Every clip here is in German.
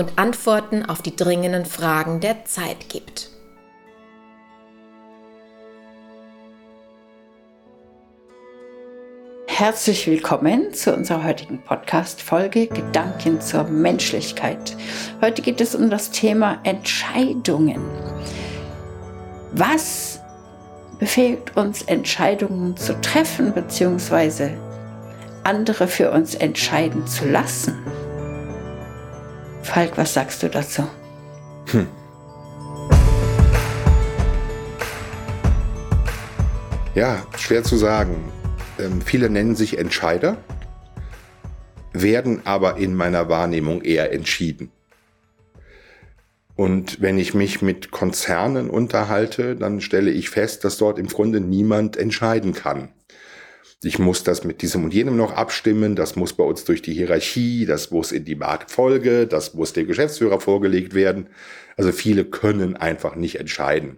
und Antworten auf die dringenden Fragen der Zeit gibt. Herzlich willkommen zu unserer heutigen Podcast-Folge Gedanken zur Menschlichkeit. Heute geht es um das Thema Entscheidungen. Was befähigt uns, Entscheidungen zu treffen bzw. andere für uns entscheiden zu lassen? Falk, was sagst du dazu? Hm. Ja, schwer zu sagen. Ähm, viele nennen sich Entscheider, werden aber in meiner Wahrnehmung eher entschieden. Und wenn ich mich mit Konzernen unterhalte, dann stelle ich fest, dass dort im Grunde niemand entscheiden kann. Ich muss das mit diesem und jenem noch abstimmen. Das muss bei uns durch die Hierarchie, das muss in die Marktfolge, das muss dem Geschäftsführer vorgelegt werden. Also viele können einfach nicht entscheiden.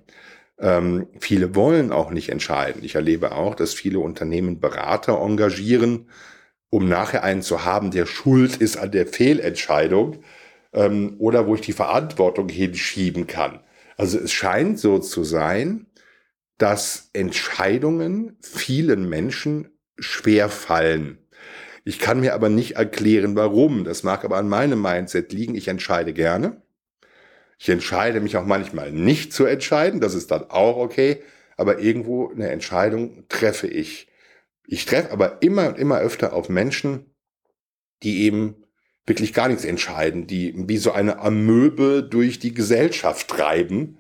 Ähm, viele wollen auch nicht entscheiden. Ich erlebe auch, dass viele Unternehmen Berater engagieren, um nachher einen zu haben, der schuld ist an der Fehlentscheidung ähm, oder wo ich die Verantwortung hinschieben kann. Also es scheint so zu sein, dass Entscheidungen vielen Menschen schwer fallen. Ich kann mir aber nicht erklären, warum. Das mag aber an meinem Mindset liegen. Ich entscheide gerne. Ich entscheide mich auch manchmal nicht zu entscheiden. Das ist dann auch okay. Aber irgendwo eine Entscheidung treffe ich. Ich treffe aber immer und immer öfter auf Menschen, die eben wirklich gar nichts entscheiden, die wie so eine Amöbe durch die Gesellschaft treiben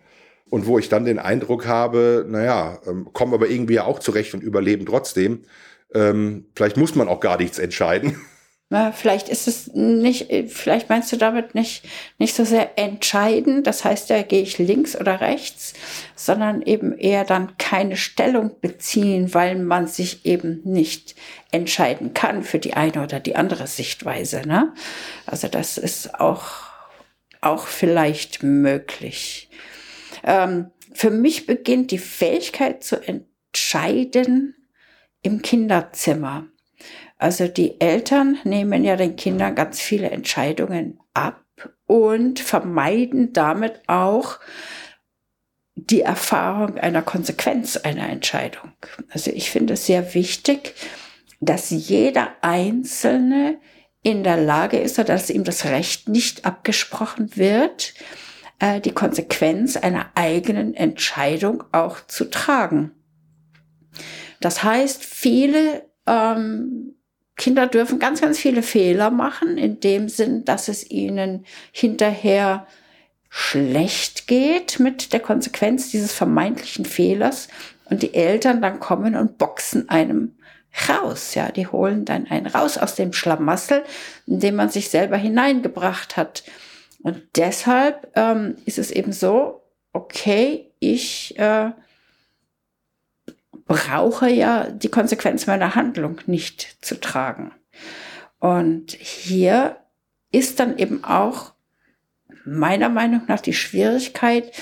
und wo ich dann den Eindruck habe, naja, ähm, kommen aber irgendwie auch zurecht und überleben trotzdem. Ähm, vielleicht muss man auch gar nichts entscheiden. Ja, vielleicht ist es nicht, vielleicht meinst du damit nicht, nicht so sehr entscheiden, das heißt ja, gehe ich links oder rechts, sondern eben eher dann keine Stellung beziehen, weil man sich eben nicht entscheiden kann für die eine oder die andere Sichtweise. Ne? Also das ist auch, auch vielleicht möglich. Ähm, für mich beginnt die Fähigkeit zu entscheiden im Kinderzimmer. Also die Eltern nehmen ja den Kindern ganz viele Entscheidungen ab und vermeiden damit auch die Erfahrung einer Konsequenz einer Entscheidung. Also ich finde es sehr wichtig, dass jeder Einzelne in der Lage ist oder dass ihm das Recht nicht abgesprochen wird, äh, die Konsequenz einer eigenen Entscheidung auch zu tragen. Das heißt, viele ähm, Kinder dürfen ganz, ganz viele Fehler machen, in dem Sinn, dass es ihnen hinterher schlecht geht mit der Konsequenz dieses vermeintlichen Fehlers und die Eltern dann kommen und boxen einem raus, ja, die holen dann einen raus aus dem Schlamassel, in dem man sich selber hineingebracht hat. Und deshalb ähm, ist es eben so, okay, ich äh, brauche ja die Konsequenz meiner Handlung nicht zu tragen. Und hier ist dann eben auch meiner Meinung nach die Schwierigkeit,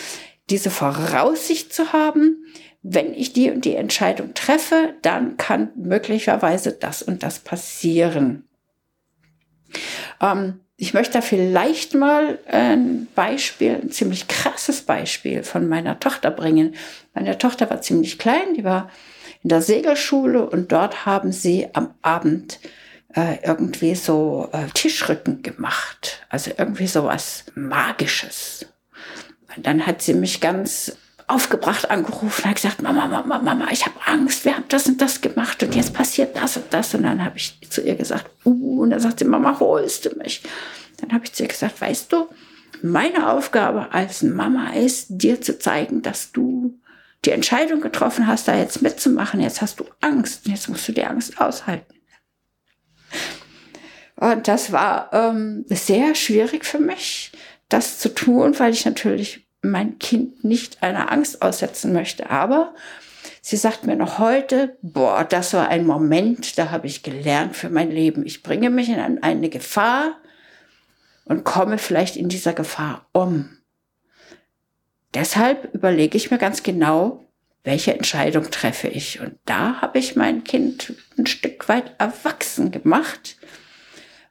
diese Voraussicht zu haben, wenn ich die und die Entscheidung treffe, dann kann möglicherweise das und das passieren. Ähm, ich möchte da vielleicht mal ein Beispiel, ein ziemlich krasses Beispiel von meiner Tochter bringen. Meine Tochter war ziemlich klein, die war in der Segelschule und dort haben sie am Abend äh, irgendwie so äh, Tischrücken gemacht. Also irgendwie so was Magisches. Und dann hat sie mich ganz aufgebracht angerufen, hat gesagt, Mama, Mama, Mama, ich habe Angst, wir haben das und das gemacht und jetzt passiert das und das. Und dann habe ich zu ihr gesagt, uh, und dann sagt sie, Mama, holst du mich? Dann habe ich zu ihr gesagt, weißt du, meine Aufgabe als Mama ist, dir zu zeigen, dass du die Entscheidung getroffen hast, da jetzt mitzumachen. Jetzt hast du Angst und jetzt musst du die Angst aushalten. Und das war ähm, sehr schwierig für mich, das zu tun, weil ich natürlich mein Kind nicht einer Angst aussetzen möchte. Aber sie sagt mir noch heute, boah, das war ein Moment, da habe ich gelernt für mein Leben. Ich bringe mich in eine Gefahr und komme vielleicht in dieser Gefahr um. Deshalb überlege ich mir ganz genau, welche Entscheidung treffe ich. Und da habe ich mein Kind ein Stück weit erwachsen gemacht.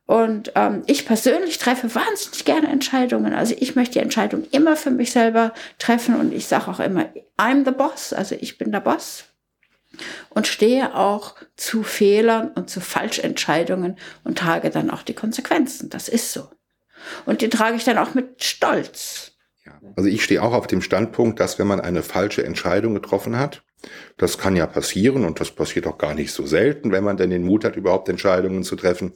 Und ähm, ich persönlich treffe wahnsinnig gerne Entscheidungen. Also ich möchte die Entscheidung immer für mich selber treffen und ich sage auch immer, I'm the boss, also ich bin der Boss. Und stehe auch zu Fehlern und zu Falschentscheidungen und trage dann auch die Konsequenzen. Das ist so. Und die trage ich dann auch mit Stolz. Also ich stehe auch auf dem Standpunkt, dass wenn man eine falsche Entscheidung getroffen hat, das kann ja passieren und das passiert auch gar nicht so selten, wenn man denn den Mut hat, überhaupt Entscheidungen zu treffen,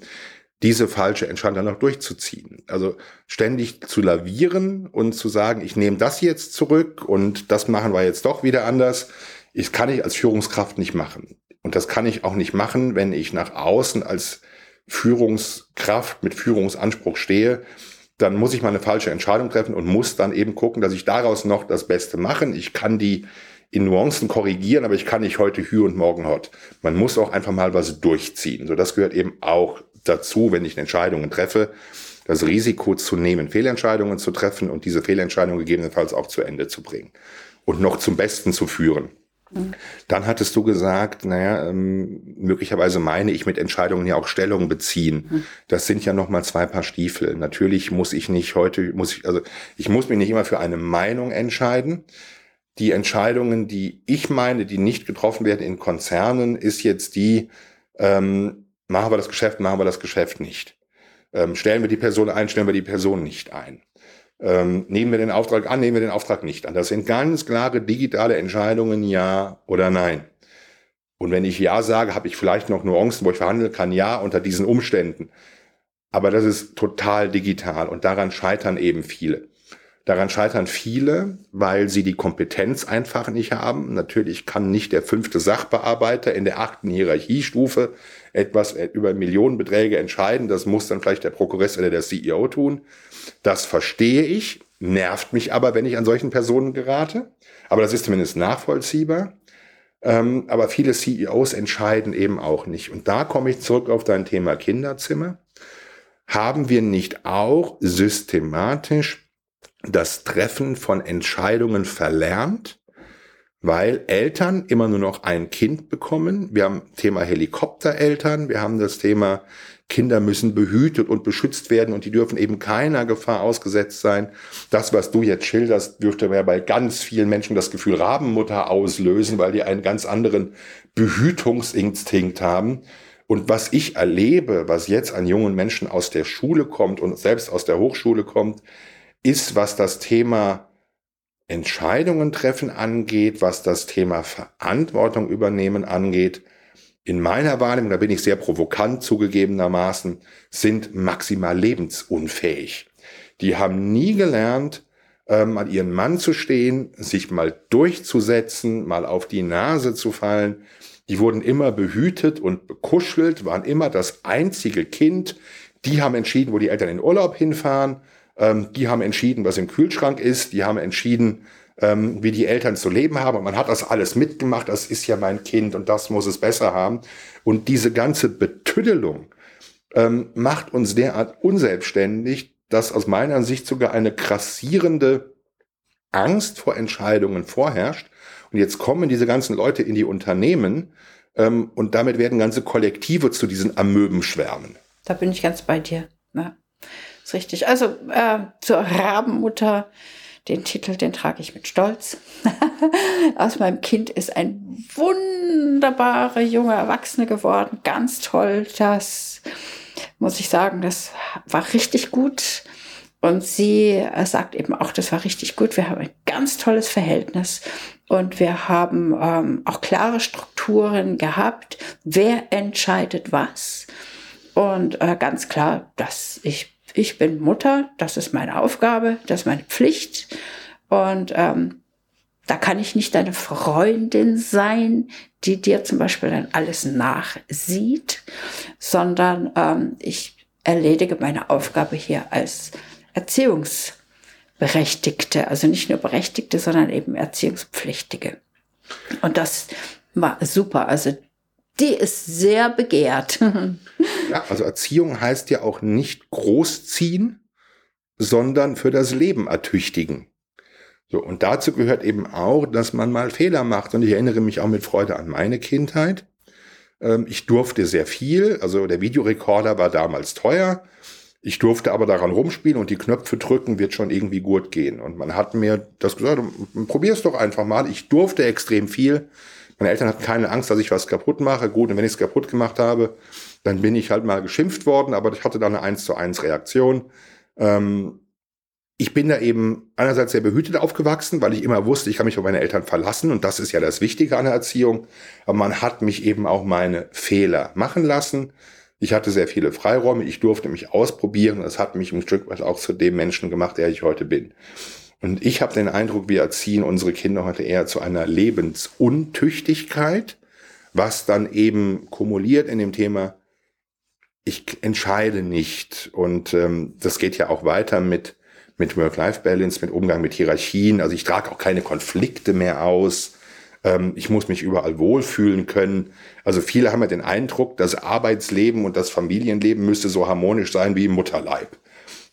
diese falsche Entscheidung dann noch durchzuziehen. Also ständig zu lavieren und zu sagen, ich nehme das jetzt zurück und das machen wir jetzt doch wieder anders, das kann ich als Führungskraft nicht machen. Und das kann ich auch nicht machen, wenn ich nach außen als Führungskraft mit Führungsanspruch stehe dann muss ich mal eine falsche Entscheidung treffen und muss dann eben gucken, dass ich daraus noch das Beste machen. Ich kann die in Nuancen korrigieren, aber ich kann nicht heute Hü und morgen Hot. Man muss auch einfach mal was durchziehen. So, das gehört eben auch dazu, wenn ich Entscheidungen treffe, das Risiko zu nehmen, Fehlentscheidungen zu treffen und diese Fehlentscheidungen gegebenenfalls auch zu Ende zu bringen und noch zum Besten zu führen. Dann hattest du gesagt, naja, ähm, möglicherweise meine ich mit Entscheidungen ja auch Stellung beziehen. Mhm. Das sind ja nochmal zwei Paar Stiefel. Natürlich muss ich nicht heute, muss ich, also ich muss mich nicht immer für eine Meinung entscheiden. Die Entscheidungen, die ich meine, die nicht getroffen werden in Konzernen, ist jetzt die, ähm, machen wir das Geschäft, machen wir das Geschäft nicht. Ähm, stellen wir die Person ein, stellen wir die Person nicht ein. Ähm, nehmen wir den Auftrag an, nehmen wir den Auftrag nicht an. Das sind ganz klare digitale Entscheidungen, ja oder nein. Und wenn ich ja sage, habe ich vielleicht noch Nuancen, wo ich verhandeln kann, ja, unter diesen Umständen. Aber das ist total digital und daran scheitern eben viele. Daran scheitern viele, weil sie die Kompetenz einfach nicht haben. Natürlich kann nicht der fünfte Sachbearbeiter in der achten Hierarchiestufe etwas über Millionenbeträge entscheiden. Das muss dann vielleicht der Prokurist oder der CEO tun. Das verstehe ich, nervt mich aber, wenn ich an solchen Personen gerate. Aber das ist zumindest nachvollziehbar. Ähm, aber viele CEOs entscheiden eben auch nicht. Und da komme ich zurück auf dein Thema Kinderzimmer. Haben wir nicht auch systematisch das Treffen von Entscheidungen verlernt, weil Eltern immer nur noch ein Kind bekommen? Wir haben Thema Helikoptereltern, wir haben das Thema Kinder müssen behütet und beschützt werden und die dürfen eben keiner Gefahr ausgesetzt sein. Das, was du jetzt schilderst, dürfte ja bei ganz vielen Menschen das Gefühl Rabenmutter auslösen, weil die einen ganz anderen Behütungsinstinkt haben. Und was ich erlebe, was jetzt an jungen Menschen aus der Schule kommt und selbst aus der Hochschule kommt, ist, was das Thema Entscheidungen treffen angeht, was das Thema Verantwortung übernehmen angeht, in meiner Wahrnehmung, da bin ich sehr provokant zugegebenermaßen, sind maximal lebensunfähig. Die haben nie gelernt, ähm, an ihren Mann zu stehen, sich mal durchzusetzen, mal auf die Nase zu fallen. Die wurden immer behütet und bekuschelt, waren immer das einzige Kind. Die haben entschieden, wo die Eltern in Urlaub hinfahren. Ähm, die haben entschieden, was im Kühlschrank ist. Die haben entschieden, ähm, wie die Eltern zu leben haben. Und man hat das alles mitgemacht, das ist ja mein Kind und das muss es besser haben. Und diese ganze Betüddelung ähm, macht uns derart unselbstständig, dass aus meiner Sicht sogar eine krassierende Angst vor Entscheidungen vorherrscht. Und jetzt kommen diese ganzen Leute in die Unternehmen ähm, und damit werden ganze Kollektive zu diesen Amöbenschwärmen. Da bin ich ganz bei dir. Ja, ist richtig. Also äh, zur Rabenmutter den Titel, den trage ich mit Stolz. Aus meinem Kind ist ein wunderbarer junger Erwachsener geworden. Ganz toll. Das muss ich sagen, das war richtig gut. Und sie sagt eben auch, das war richtig gut. Wir haben ein ganz tolles Verhältnis und wir haben ähm, auch klare Strukturen gehabt. Wer entscheidet was? Und äh, ganz klar, dass ich ich bin Mutter, das ist meine Aufgabe, das ist meine Pflicht. Und ähm, da kann ich nicht deine Freundin sein, die dir zum Beispiel dann alles nachsieht, sondern ähm, ich erledige meine Aufgabe hier als Erziehungsperson Berechtigte, also nicht nur Berechtigte, sondern eben Erziehungspflichtige. Und das war super. Also die ist sehr begehrt. ja, also Erziehung heißt ja auch nicht großziehen, sondern für das Leben ertüchtigen. So, und dazu gehört eben auch, dass man mal Fehler macht. Und ich erinnere mich auch mit Freude an meine Kindheit. Ähm, ich durfte sehr viel. Also der Videorekorder war damals teuer. Ich durfte aber daran rumspielen und die Knöpfe drücken wird schon irgendwie gut gehen. Und man hat mir das gesagt, probier's doch einfach mal. Ich durfte extrem viel. Meine Eltern hatten keine Angst, dass ich was kaputt mache. Gut, und wenn ich es kaputt gemacht habe, dann bin ich halt mal geschimpft worden, aber ich hatte da eine 1 zu 1 Reaktion. Ähm, ich bin da eben einerseits sehr behütet aufgewachsen, weil ich immer wusste, ich kann mich auf meine Eltern verlassen und das ist ja das Wichtige an der Erziehung. Aber man hat mich eben auch meine Fehler machen lassen. Ich hatte sehr viele Freiräume, ich durfte mich ausprobieren. Das hat mich ein Stück weit auch zu dem Menschen gemacht, der ich heute bin. Und ich habe den Eindruck, wir erziehen unsere Kinder heute eher zu einer Lebensuntüchtigkeit, was dann eben kumuliert in dem Thema, ich entscheide nicht. Und ähm, das geht ja auch weiter mit, mit Work-Life-Balance, mit Umgang mit Hierarchien. Also ich trage auch keine Konflikte mehr aus. Ähm, ich muss mich überall wohlfühlen können. Also viele haben ja den Eindruck, das Arbeitsleben und das Familienleben müsste so harmonisch sein wie im Mutterleib.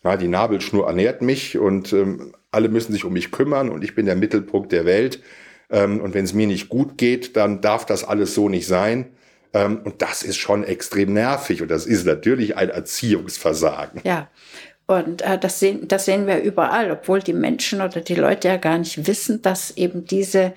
Ja, die Nabelschnur ernährt mich und ähm, alle müssen sich um mich kümmern und ich bin der Mittelpunkt der Welt. Ähm, und wenn es mir nicht gut geht, dann darf das alles so nicht sein. Ähm, und das ist schon extrem nervig und das ist natürlich ein Erziehungsversagen. Ja. Und äh, das, sehen, das sehen wir überall, obwohl die Menschen oder die Leute ja gar nicht wissen, dass eben diese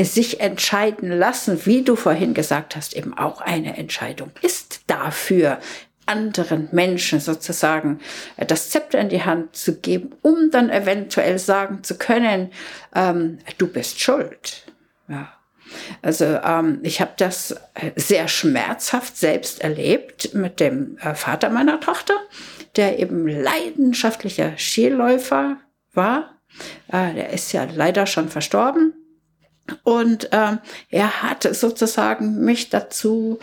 sich entscheiden lassen, wie du vorhin gesagt hast, eben auch eine Entscheidung ist dafür, anderen Menschen sozusagen äh, das Zepter in die Hand zu geben, um dann eventuell sagen zu können, ähm, du bist schuld. Ja. Also ähm, ich habe das sehr schmerzhaft selbst erlebt mit dem äh, Vater meiner Tochter, der eben leidenschaftlicher Skiläufer war. Äh, der ist ja leider schon verstorben. Und ähm, er hat sozusagen mich dazu,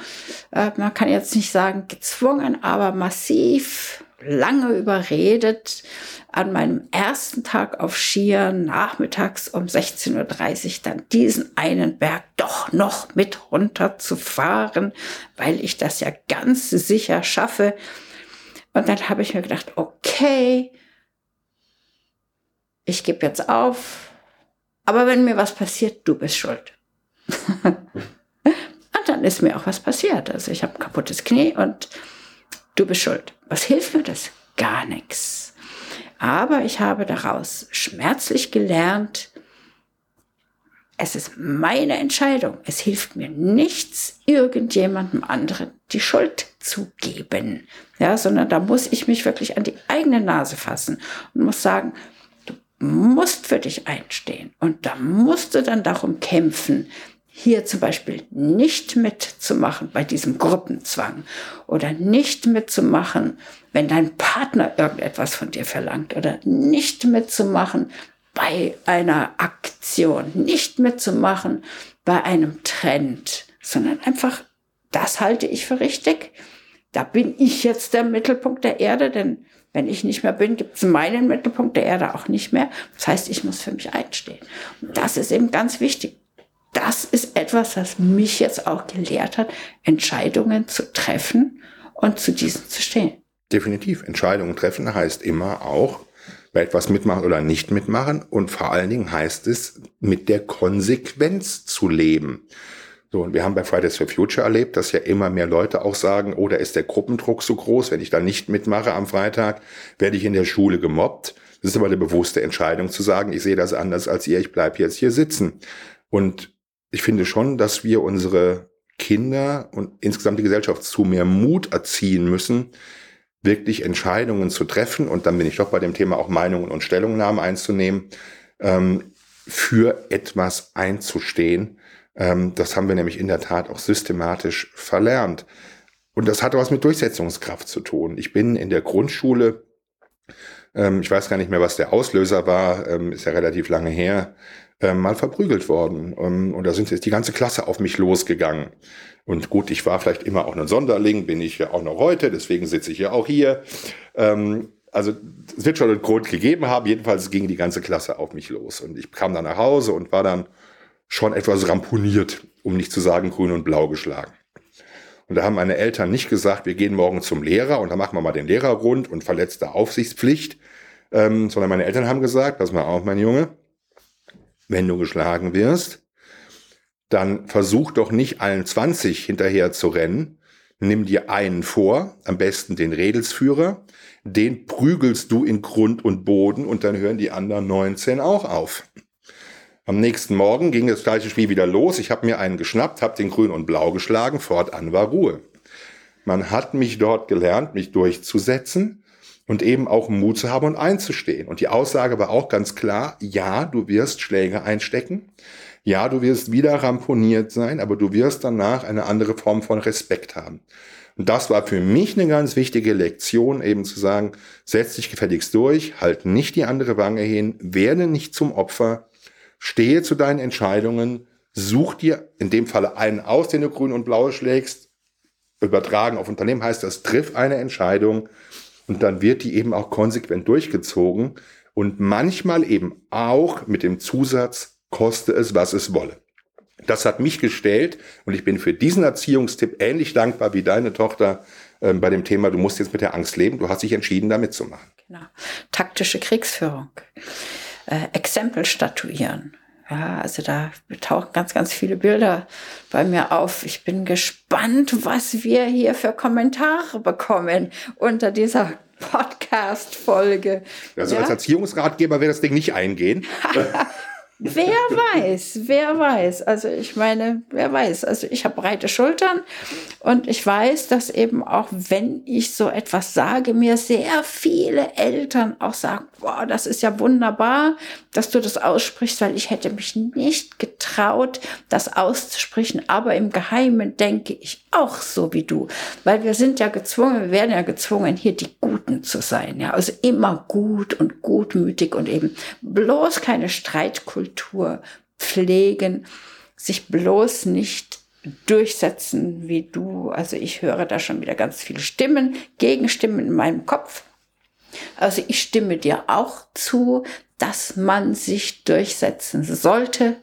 äh, man kann jetzt nicht sagen gezwungen, aber massiv lange überredet, an meinem ersten Tag auf Skier nachmittags um 16.30 Uhr dann diesen einen Berg doch noch mit runterzufahren, weil ich das ja ganz sicher schaffe. Und dann habe ich mir gedacht, okay, ich gebe jetzt auf, aber wenn mir was passiert, du bist schuld. und dann ist mir auch was passiert. Also ich habe ein kaputtes Knie und du bist schuld. Was hilft mir das? Gar nichts. Aber ich habe daraus schmerzlich gelernt, es ist meine Entscheidung. Es hilft mir nichts, irgendjemandem anderen die Schuld zu geben. Ja, sondern da muss ich mich wirklich an die eigene Nase fassen und muss sagen, musst für dich einstehen und da musst du dann darum kämpfen, hier zum Beispiel nicht mitzumachen bei diesem Gruppenzwang oder nicht mitzumachen, wenn dein Partner irgendetwas von dir verlangt oder nicht mitzumachen bei einer Aktion, nicht mitzumachen bei einem Trend, sondern einfach, das halte ich für richtig. Da bin ich jetzt der Mittelpunkt der Erde, denn wenn ich nicht mehr bin, gibt es meinen Mittelpunkt der Erde auch nicht mehr. Das heißt, ich muss für mich einstehen. Und das ist eben ganz wichtig. Das ist etwas, was mich jetzt auch gelehrt hat, Entscheidungen zu treffen und zu diesen zu stehen. Definitiv. Entscheidungen treffen heißt immer auch, etwas mitmachen oder nicht mitmachen. Und vor allen Dingen heißt es, mit der Konsequenz zu leben. So, und wir haben bei Fridays for Future erlebt, dass ja immer mehr Leute auch sagen, oh, da ist der Gruppendruck so groß, wenn ich da nicht mitmache am Freitag, werde ich in der Schule gemobbt. Das ist aber eine bewusste Entscheidung zu sagen, ich sehe das anders als ihr, ich bleibe jetzt hier sitzen. Und ich finde schon, dass wir unsere Kinder und insgesamt die Gesellschaft zu mehr Mut erziehen müssen, wirklich Entscheidungen zu treffen. Und dann bin ich doch bei dem Thema auch Meinungen und Stellungnahmen einzunehmen, ähm, für etwas einzustehen ähm, das haben wir nämlich in der Tat auch systematisch verlernt. Und das hat was mit Durchsetzungskraft zu tun. Ich bin in der Grundschule, ähm, ich weiß gar nicht mehr, was der Auslöser war, ähm, ist ja relativ lange her, ähm, mal verprügelt worden. Ähm, und da sind jetzt die ganze Klasse auf mich losgegangen. Und gut, ich war vielleicht immer auch ein Sonderling, bin ich ja auch noch heute, deswegen sitze ich ja auch hier. Ähm, also es wird schon einen Grund gegeben haben. Jedenfalls ging die ganze Klasse auf mich los. Und ich kam dann nach Hause und war dann schon etwas ramponiert, um nicht zu sagen grün und blau geschlagen. Und da haben meine Eltern nicht gesagt, wir gehen morgen zum Lehrer und dann machen wir mal den Lehrer rund und verletzte Aufsichtspflicht, ähm, sondern meine Eltern haben gesagt, pass mal auf, mein Junge, wenn du geschlagen wirst, dann versuch doch nicht allen 20 hinterher zu rennen, nimm dir einen vor, am besten den Redelsführer, den prügelst du in Grund und Boden und dann hören die anderen 19 auch auf. Am nächsten Morgen ging das gleiche Spiel wieder los. Ich habe mir einen geschnappt, habe den grün und blau geschlagen, fortan war Ruhe. Man hat mich dort gelernt, mich durchzusetzen und eben auch Mut zu haben und einzustehen. Und die Aussage war auch ganz klar, ja, du wirst Schläge einstecken, ja, du wirst wieder ramponiert sein, aber du wirst danach eine andere Form von Respekt haben. Und das war für mich eine ganz wichtige Lektion, eben zu sagen, setz dich gefälligst durch, halt nicht die andere Wange hin, werde nicht zum Opfer, stehe zu deinen Entscheidungen, such dir in dem Falle einen aus, den du grün und blau schlägst, übertragen auf Unternehmen heißt das, triff eine Entscheidung und dann wird die eben auch konsequent durchgezogen und manchmal eben auch mit dem Zusatz, koste es, was es wolle. Das hat mich gestellt und ich bin für diesen Erziehungstipp ähnlich dankbar wie deine Tochter äh, bei dem Thema, du musst jetzt mit der Angst leben, du hast dich entschieden, da mitzumachen. Genau. Taktische Kriegsführung, äh, Exempel statuieren. Ja, also da tauchen ganz, ganz viele Bilder bei mir auf. Ich bin gespannt, was wir hier für Kommentare bekommen unter dieser Podcast-Folge. Also ja? als Erziehungsratgeber wäre das Ding nicht eingehen. Wer weiß, wer weiß. Also ich meine, wer weiß. Also ich habe breite Schultern und ich weiß, dass eben auch wenn ich so etwas sage, mir sehr viele Eltern auch sagen, boah, das ist ja wunderbar, dass du das aussprichst, weil ich hätte mich nicht getraut, das auszusprechen. Aber im Geheimen denke ich auch so wie du, weil wir sind ja gezwungen, wir werden ja gezwungen, hier die Guten zu sein. Ja, also immer gut und gutmütig und eben bloß keine Streitkultur Kultur pflegen, sich bloß nicht durchsetzen wie du. Also ich höre da schon wieder ganz viele Stimmen, Gegenstimmen in meinem Kopf. Also ich stimme dir auch zu, dass man sich durchsetzen sollte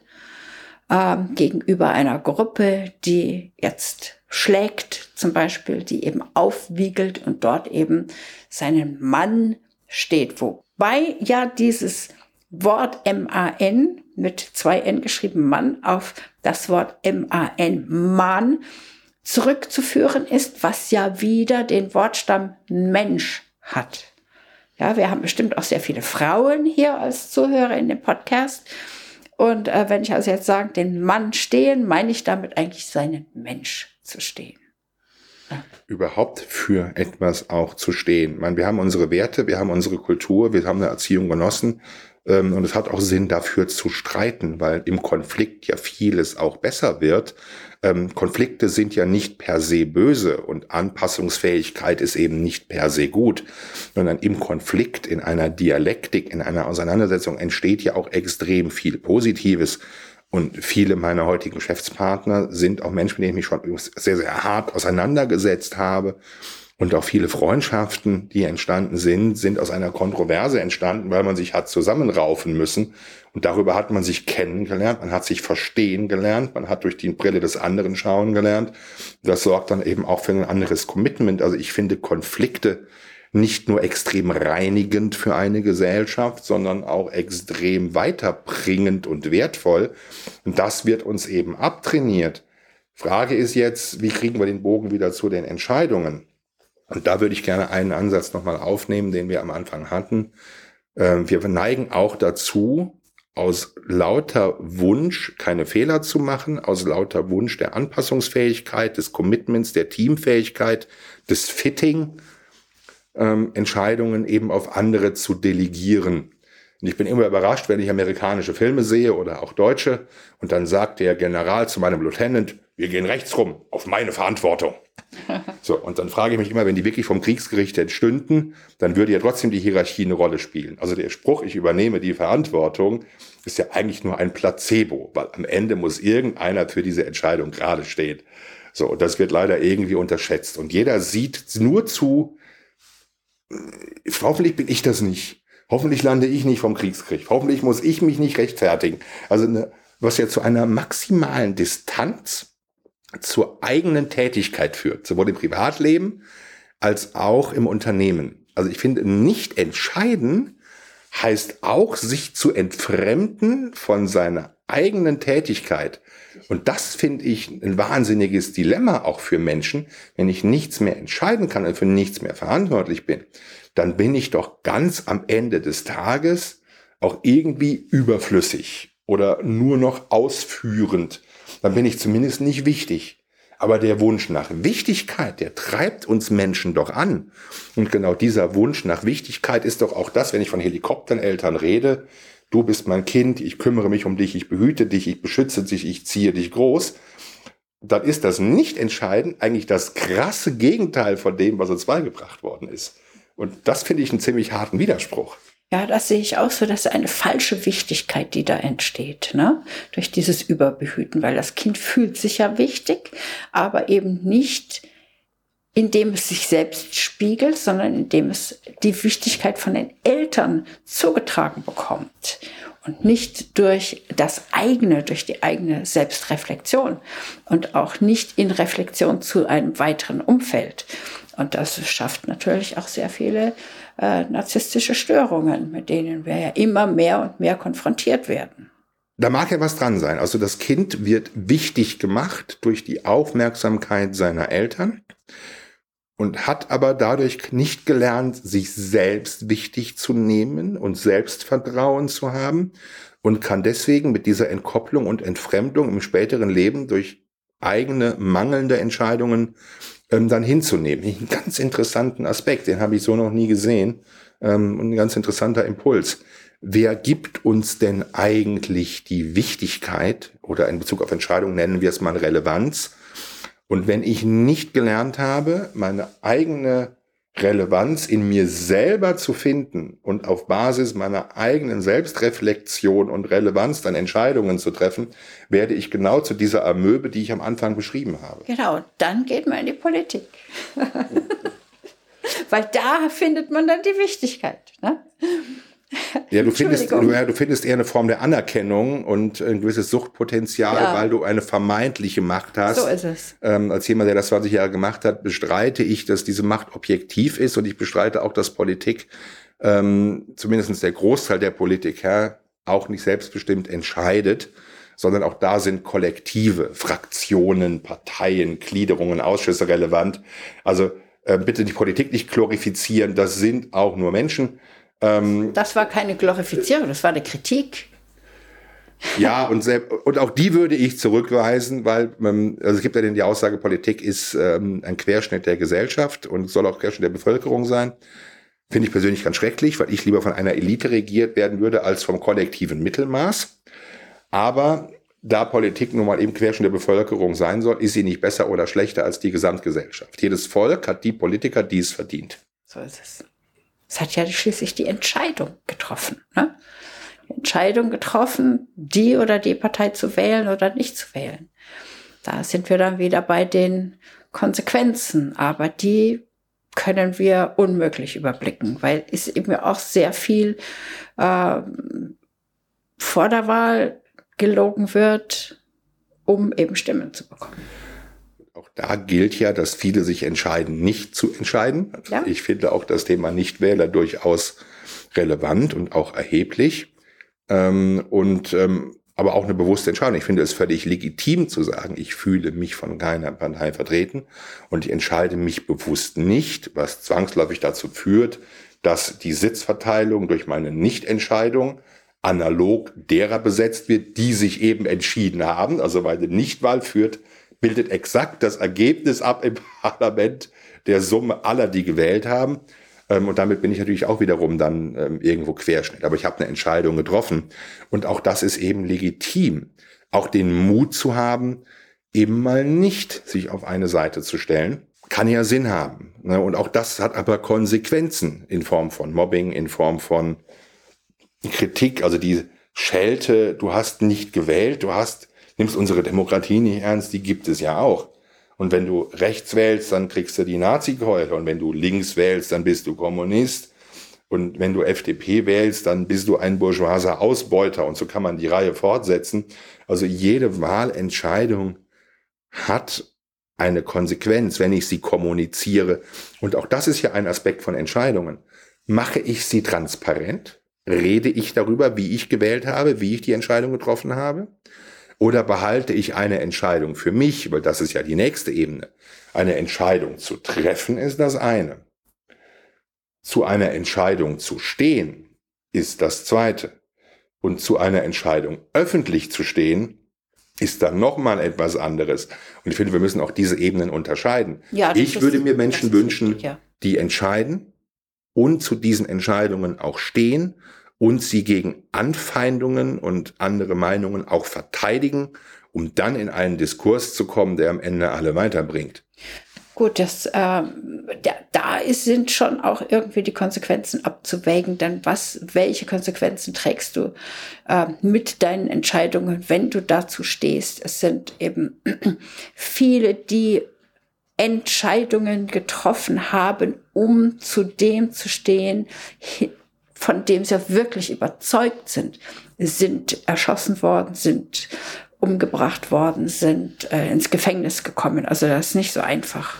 ähm, gegenüber einer Gruppe, die jetzt schlägt, zum Beispiel, die eben aufwiegelt und dort eben seinen Mann steht. Wobei ja dieses Wort M-A-N mit zwei N geschrieben Mann auf das Wort M-A-N Mann zurückzuführen ist, was ja wieder den Wortstamm Mensch hat. Ja, wir haben bestimmt auch sehr viele Frauen hier als Zuhörer in dem Podcast. Und äh, wenn ich also jetzt sage, den Mann stehen, meine ich damit eigentlich seinen Mensch zu stehen. Überhaupt für etwas auch zu stehen. Ich meine, wir haben unsere Werte, wir haben unsere Kultur, wir haben eine Erziehung genossen. Ähm, und es hat auch Sinn, dafür zu streiten, weil im Konflikt ja vieles auch besser wird. Ähm, Konflikte sind ja nicht per se böse und Anpassungsfähigkeit ist eben nicht per se gut, sondern im Konflikt, in einer Dialektik, in einer Auseinandersetzung entsteht ja auch extrem viel Positives. Und viele meiner heutigen Geschäftspartner sind auch Menschen, mit denen ich mich schon sehr, sehr hart auseinandergesetzt habe und auch viele Freundschaften, die entstanden sind, sind aus einer Kontroverse entstanden, weil man sich hat zusammenraufen müssen. Und darüber hat man sich kennengelernt, man hat sich verstehen gelernt, man hat durch die Brille des anderen schauen gelernt. Das sorgt dann eben auch für ein anderes Commitment. Also ich finde Konflikte nicht nur extrem reinigend für eine Gesellschaft, sondern auch extrem weiterbringend und wertvoll. Und das wird uns eben abtrainiert. Frage ist jetzt, wie kriegen wir den Bogen wieder zu den Entscheidungen? Und da würde ich gerne einen Ansatz nochmal aufnehmen, den wir am Anfang hatten. Ähm, wir neigen auch dazu, aus lauter Wunsch, keine Fehler zu machen, aus lauter Wunsch der Anpassungsfähigkeit, des Commitments, der Teamfähigkeit, des Fitting, ähm, Entscheidungen eben auf andere zu delegieren. Und ich bin immer überrascht, wenn ich amerikanische Filme sehe oder auch deutsche, und dann sagt der General zu meinem Lieutenant, wir gehen rechts rum, auf meine Verantwortung. So, und dann frage ich mich immer, wenn die wirklich vom Kriegsgericht entstünden, dann würde ja trotzdem die Hierarchie eine Rolle spielen. Also der Spruch, ich übernehme die Verantwortung, ist ja eigentlich nur ein Placebo, weil am Ende muss irgendeiner für diese Entscheidung gerade stehen. So, und das wird leider irgendwie unterschätzt. Und jeder sieht nur zu, hoffentlich bin ich das nicht. Hoffentlich lande ich nicht vom Kriegskrieg. Hoffentlich muss ich mich nicht rechtfertigen. Also eine, was ja zu einer maximalen Distanz zur eigenen Tätigkeit führt, sowohl im Privatleben als auch im Unternehmen. Also ich finde, nicht entscheiden heißt auch, sich zu entfremden von seiner eigenen Tätigkeit. Und das finde ich ein wahnsinniges Dilemma auch für Menschen. Wenn ich nichts mehr entscheiden kann und für nichts mehr verantwortlich bin, dann bin ich doch ganz am Ende des Tages auch irgendwie überflüssig oder nur noch ausführend. Dann bin ich zumindest nicht wichtig. Aber der Wunsch nach Wichtigkeit, der treibt uns Menschen doch an. Und genau dieser Wunsch nach Wichtigkeit ist doch auch das, wenn ich von Helikopterneltern rede. Du bist mein Kind, ich kümmere mich um dich, ich behüte dich, ich beschütze dich, ich ziehe dich groß. Dann ist das nicht entscheidend eigentlich das krasse Gegenteil von dem, was uns beigebracht worden ist. Und das finde ich einen ziemlich harten Widerspruch. Ja, das sehe ich auch so, dass eine falsche Wichtigkeit, die da entsteht, ne? durch dieses Überbehüten, weil das Kind fühlt sich ja wichtig, aber eben nicht indem es sich selbst spiegelt, sondern indem es die Wichtigkeit von den Eltern zugetragen bekommt und nicht durch das eigene, durch die eigene Selbstreflexion und auch nicht in Reflexion zu einem weiteren Umfeld. Und das schafft natürlich auch sehr viele äh, narzisstische Störungen, mit denen wir ja immer mehr und mehr konfrontiert werden. Da mag ja was dran sein. Also das Kind wird wichtig gemacht durch die Aufmerksamkeit seiner Eltern und hat aber dadurch nicht gelernt, sich selbst wichtig zu nehmen und Selbstvertrauen zu haben und kann deswegen mit dieser Entkopplung und Entfremdung im späteren Leben durch eigene mangelnde Entscheidungen ähm, dann hinzunehmen. Ein ganz interessanten Aspekt, den habe ich so noch nie gesehen. Ähm, ein ganz interessanter Impuls. Wer gibt uns denn eigentlich die Wichtigkeit oder in Bezug auf Entscheidungen nennen wir es mal Relevanz? Und wenn ich nicht gelernt habe, meine eigene Relevanz in mir selber zu finden und auf Basis meiner eigenen Selbstreflexion und Relevanz dann Entscheidungen zu treffen, werde ich genau zu dieser Amöbe, die ich am Anfang beschrieben habe. Genau, dann geht man in die Politik. Weil da findet man dann die Wichtigkeit. Ne? Ja, du findest, du, ja, du findest eher eine Form der Anerkennung und ein gewisses Suchtpotenzial, ja. weil du eine vermeintliche Macht hast. So ist es. Ähm, als jemand, der das 20 Jahre gemacht hat, bestreite ich, dass diese Macht objektiv ist und ich bestreite auch, dass Politik, ähm, zumindest der Großteil der Politiker, auch nicht selbstbestimmt entscheidet, sondern auch da sind Kollektive, Fraktionen, Parteien, Gliederungen, Ausschüsse relevant. Also äh, bitte die Politik nicht glorifizieren, das sind auch nur Menschen ähm, das war keine Glorifizierung, das war eine Kritik. Ja, und, und auch die würde ich zurückweisen, weil ähm, also es gibt ja die Aussage, Politik ist ähm, ein Querschnitt der Gesellschaft und soll auch Querschnitt der Bevölkerung sein. Finde ich persönlich ganz schrecklich, weil ich lieber von einer Elite regiert werden würde als vom kollektiven Mittelmaß. Aber da Politik nun mal eben Querschnitt der Bevölkerung sein soll, ist sie nicht besser oder schlechter als die Gesamtgesellschaft. Jedes Volk hat die Politiker, die es verdient. So ist es. Es hat ja schließlich die Entscheidung getroffen. Ne? Die Entscheidung getroffen, die oder die Partei zu wählen oder nicht zu wählen. Da sind wir dann wieder bei den Konsequenzen. Aber die können wir unmöglich überblicken, weil es eben auch sehr viel äh, vor der Wahl gelogen wird, um eben Stimmen zu bekommen da gilt ja, dass viele sich entscheiden, nicht zu entscheiden. Ja. Ich finde auch das Thema Nichtwähler durchaus relevant und auch erheblich. Ähm, und ähm, aber auch eine bewusste Entscheidung. Ich finde es völlig legitim zu sagen, ich fühle mich von keiner Partei vertreten und ich entscheide mich bewusst nicht, was zwangsläufig dazu führt, dass die Sitzverteilung durch meine Nichtentscheidung analog derer besetzt wird, die sich eben entschieden haben. Also meine Nichtwahl führt bildet exakt das Ergebnis ab im Parlament der Summe aller, die gewählt haben. Ähm, und damit bin ich natürlich auch wiederum dann ähm, irgendwo Querschnitt. Aber ich habe eine Entscheidung getroffen. Und auch das ist eben legitim. Auch den Mut zu haben, eben mal nicht sich auf eine Seite zu stellen, kann ja Sinn haben. Ne? Und auch das hat aber Konsequenzen in Form von Mobbing, in Form von Kritik. Also die Schelte, du hast nicht gewählt, du hast nimmst unsere Demokratie nicht ernst, die gibt es ja auch. Und wenn du rechts wählst, dann kriegst du die Nazi-Keule. Und wenn du links wählst, dann bist du Kommunist. Und wenn du FDP wählst, dann bist du ein bourgeoiser Ausbeuter. Und so kann man die Reihe fortsetzen. Also jede Wahlentscheidung hat eine Konsequenz, wenn ich sie kommuniziere. Und auch das ist ja ein Aspekt von Entscheidungen. Mache ich sie transparent? Rede ich darüber, wie ich gewählt habe, wie ich die Entscheidung getroffen habe? Oder behalte ich eine Entscheidung für mich, weil das ist ja die nächste Ebene. Eine Entscheidung zu treffen ist das eine. Zu einer Entscheidung zu stehen ist das zweite. Und zu einer Entscheidung öffentlich zu stehen ist dann nochmal etwas anderes. Und ich finde, wir müssen auch diese Ebenen unterscheiden. Ja, ich würde mir Menschen wünschen, ja. die entscheiden und zu diesen Entscheidungen auch stehen und sie gegen Anfeindungen und andere Meinungen auch verteidigen, um dann in einen Diskurs zu kommen, der am Ende alle weiterbringt. Gut, das, äh, da, da ist, sind schon auch irgendwie die Konsequenzen abzuwägen. Denn was, welche Konsequenzen trägst du äh, mit deinen Entscheidungen, wenn du dazu stehst? Es sind eben viele, die Entscheidungen getroffen haben, um zu dem zu stehen, von dem sie wirklich überzeugt sind, sind erschossen worden, sind umgebracht worden, sind äh, ins Gefängnis gekommen. Also das ist nicht so einfach.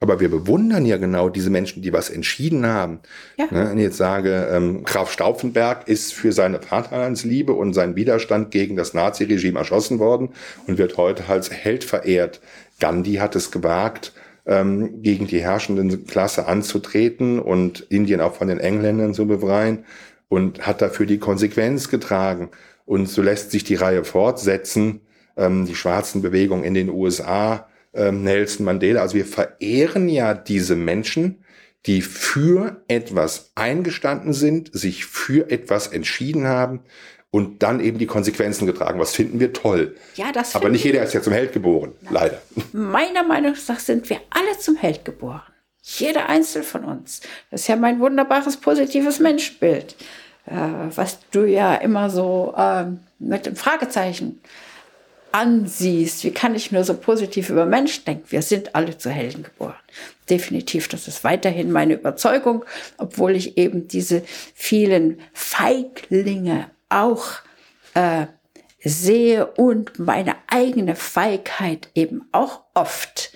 Aber wir bewundern ja genau diese Menschen, die was entschieden haben. Ja. Ne, wenn ich jetzt sage, ähm, Graf Stauffenberg ist für seine Vaterlandsliebe und seinen Widerstand gegen das Naziregime erschossen worden und wird heute als Held verehrt. Gandhi hat es gewagt, ähm, gegen die herrschende Klasse anzutreten und Indien auch von den Engländern zu befreien und hat dafür die Konsequenz getragen. Und so lässt sich die Reihe fortsetzen. Ähm, die schwarzen Bewegungen in den USA, ähm, Nelson Mandela. Also wir verehren ja diese Menschen, die für etwas eingestanden sind, sich für etwas entschieden haben und dann eben die Konsequenzen getragen. Was finden wir toll. Ja, das Aber nicht jeder ist ja zum Held geboren, Nein. leider. Meiner Meinung nach sind wir alle zum Held geboren. Jeder Einzelne von uns. Das ist ja mein wunderbares, positives Menschbild, äh, was du ja immer so äh, mit dem Fragezeichen ansiehst. Wie kann ich nur so positiv über Menschen denken? Wir sind alle zu Helden geboren. Definitiv, das ist weiterhin meine Überzeugung, obwohl ich eben diese vielen Feiglinge auch äh, sehe und meine eigene Feigheit eben auch oft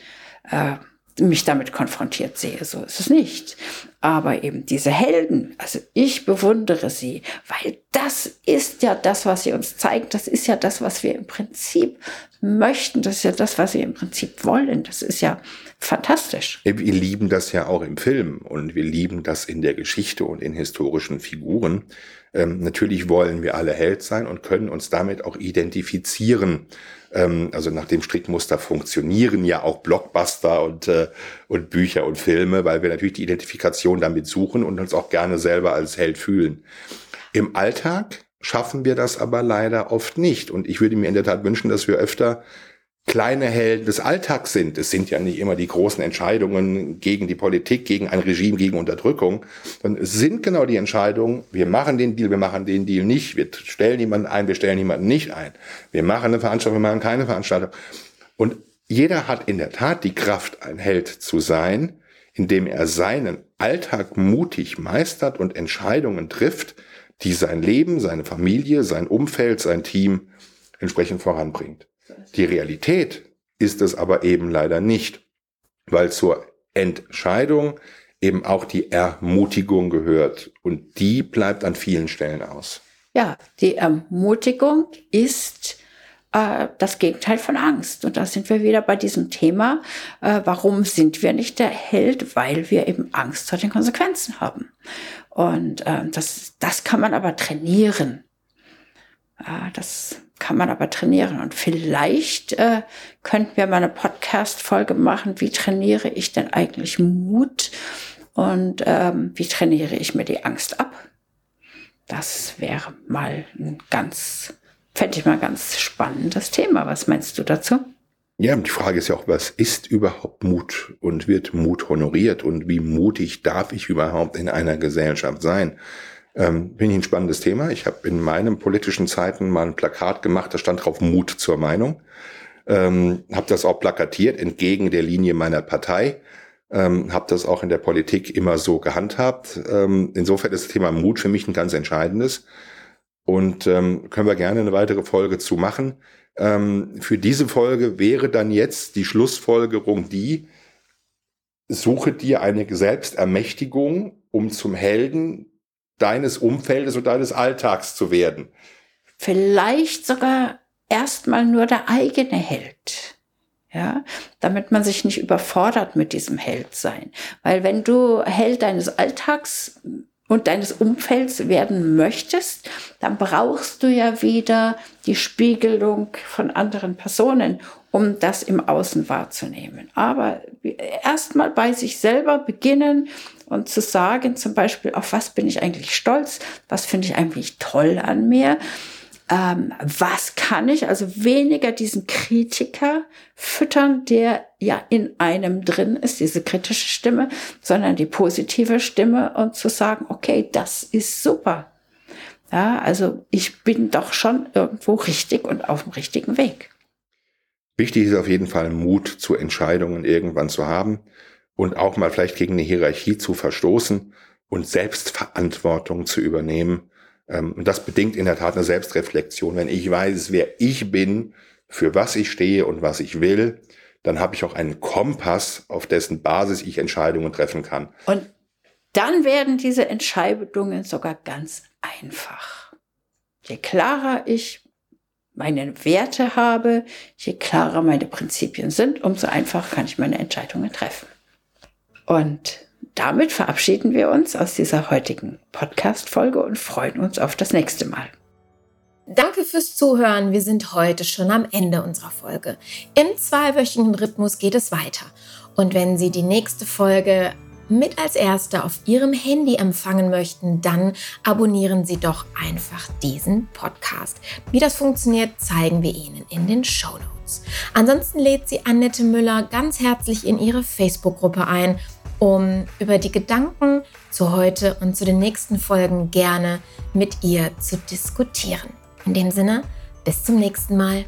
äh, mich damit konfrontiert sehe. So ist es nicht. Aber eben diese Helden, also ich bewundere sie, weil das ist ja das, was sie uns zeigt. Das ist ja das, was wir im Prinzip möchten. Das ist ja das, was wir im Prinzip wollen. Das ist ja fantastisch. Wir lieben das ja auch im Film und wir lieben das in der Geschichte und in historischen Figuren. Ähm, natürlich wollen wir alle Held sein und können uns damit auch identifizieren. Ähm, also nach dem Strickmuster funktionieren ja auch Blockbuster und, äh, und Bücher und Filme, weil wir natürlich die Identifikation damit suchen und uns auch gerne selber als Held fühlen. Im Alltag schaffen wir das aber leider oft nicht. Und ich würde mir in der Tat wünschen, dass wir öfter kleine Helden des Alltags sind. Es sind ja nicht immer die großen Entscheidungen gegen die Politik, gegen ein Regime, gegen Unterdrückung, sondern es sind genau die Entscheidungen, wir machen den Deal, wir machen den Deal nicht, wir stellen jemanden ein, wir stellen jemanden nicht ein. Wir machen eine Veranstaltung, wir machen keine Veranstaltung. Und jeder hat in der Tat die Kraft, ein Held zu sein, indem er seinen Alltag mutig meistert und Entscheidungen trifft, die sein Leben, seine Familie, sein Umfeld, sein Team entsprechend voranbringt. Die Realität ist es aber eben leider nicht, weil zur Entscheidung eben auch die Ermutigung gehört und die bleibt an vielen Stellen aus. Ja, die Ermutigung ist äh, das Gegenteil von Angst. Und da sind wir wieder bei diesem Thema, äh, warum sind wir nicht der Held? Weil wir eben Angst vor den Konsequenzen haben. Und äh, das, das kann man aber trainieren. Äh, das kann man aber trainieren. Und vielleicht äh, könnten wir mal eine Podcast-Folge machen, wie trainiere ich denn eigentlich Mut und ähm, wie trainiere ich mir die Angst ab. Das wäre mal ein ganz, fände ich mal ganz spannendes Thema. Was meinst du dazu? Ja, die Frage ist ja auch, was ist überhaupt Mut und wird Mut honoriert und wie mutig darf ich überhaupt in einer Gesellschaft sein? Ähm, Finde ich ein spannendes Thema. Ich habe in meinen politischen Zeiten mal ein Plakat gemacht, da stand drauf Mut zur Meinung. Ähm, habe das auch plakatiert, entgegen der Linie meiner Partei. Ähm, habe das auch in der Politik immer so gehandhabt. Ähm, insofern ist das Thema Mut für mich ein ganz entscheidendes. Und ähm, können wir gerne eine weitere Folge zu machen. Ähm, für diese Folge wäre dann jetzt die Schlussfolgerung die, suche dir eine Selbstermächtigung, um zum Helden deines Umfeldes und deines Alltags zu werden. Vielleicht sogar erstmal nur der eigene Held. Ja, damit man sich nicht überfordert mit diesem Heldsein. Weil wenn du Held deines Alltags und deines Umfelds werden möchtest, dann brauchst du ja wieder die Spiegelung von anderen Personen, um das im Außen wahrzunehmen. Aber erstmal bei sich selber beginnen und zu sagen, zum Beispiel, auf was bin ich eigentlich stolz, was finde ich eigentlich toll an mir ähm, was kann ich, also weniger diesen Kritiker füttern, der ja in einem drin ist, diese kritische Stimme, sondern die positive Stimme und zu sagen, okay, das ist super. Ja, also ich bin doch schon irgendwo richtig und auf dem richtigen Weg. Wichtig ist auf jeden Fall Mut zu Entscheidungen irgendwann zu haben und auch mal vielleicht gegen eine Hierarchie zu verstoßen und Selbstverantwortung zu übernehmen ähm, und das bedingt in der Tat eine Selbstreflexion. Wenn ich weiß, wer ich bin, für was ich stehe und was ich will, dann habe ich auch einen Kompass, auf dessen Basis ich Entscheidungen treffen kann. Und dann werden diese Entscheidungen sogar ganz einfach. Je klarer ich meine Werte habe, je klarer meine Prinzipien sind, umso einfacher kann ich meine Entscheidungen treffen. Und damit verabschieden wir uns aus dieser heutigen Podcast-Folge und freuen uns auf das nächste Mal. Danke fürs Zuhören. Wir sind heute schon am Ende unserer Folge. Im zweiwöchigen Rhythmus geht es weiter. Und wenn Sie die nächste Folge mit als erste auf Ihrem Handy empfangen möchten, dann abonnieren Sie doch einfach diesen Podcast. Wie das funktioniert, zeigen wir Ihnen in den Show Notes. Ansonsten lädt Sie Annette Müller ganz herzlich in ihre Facebook-Gruppe ein um über die Gedanken zu heute und zu den nächsten Folgen gerne mit ihr zu diskutieren. In dem Sinne, bis zum nächsten Mal.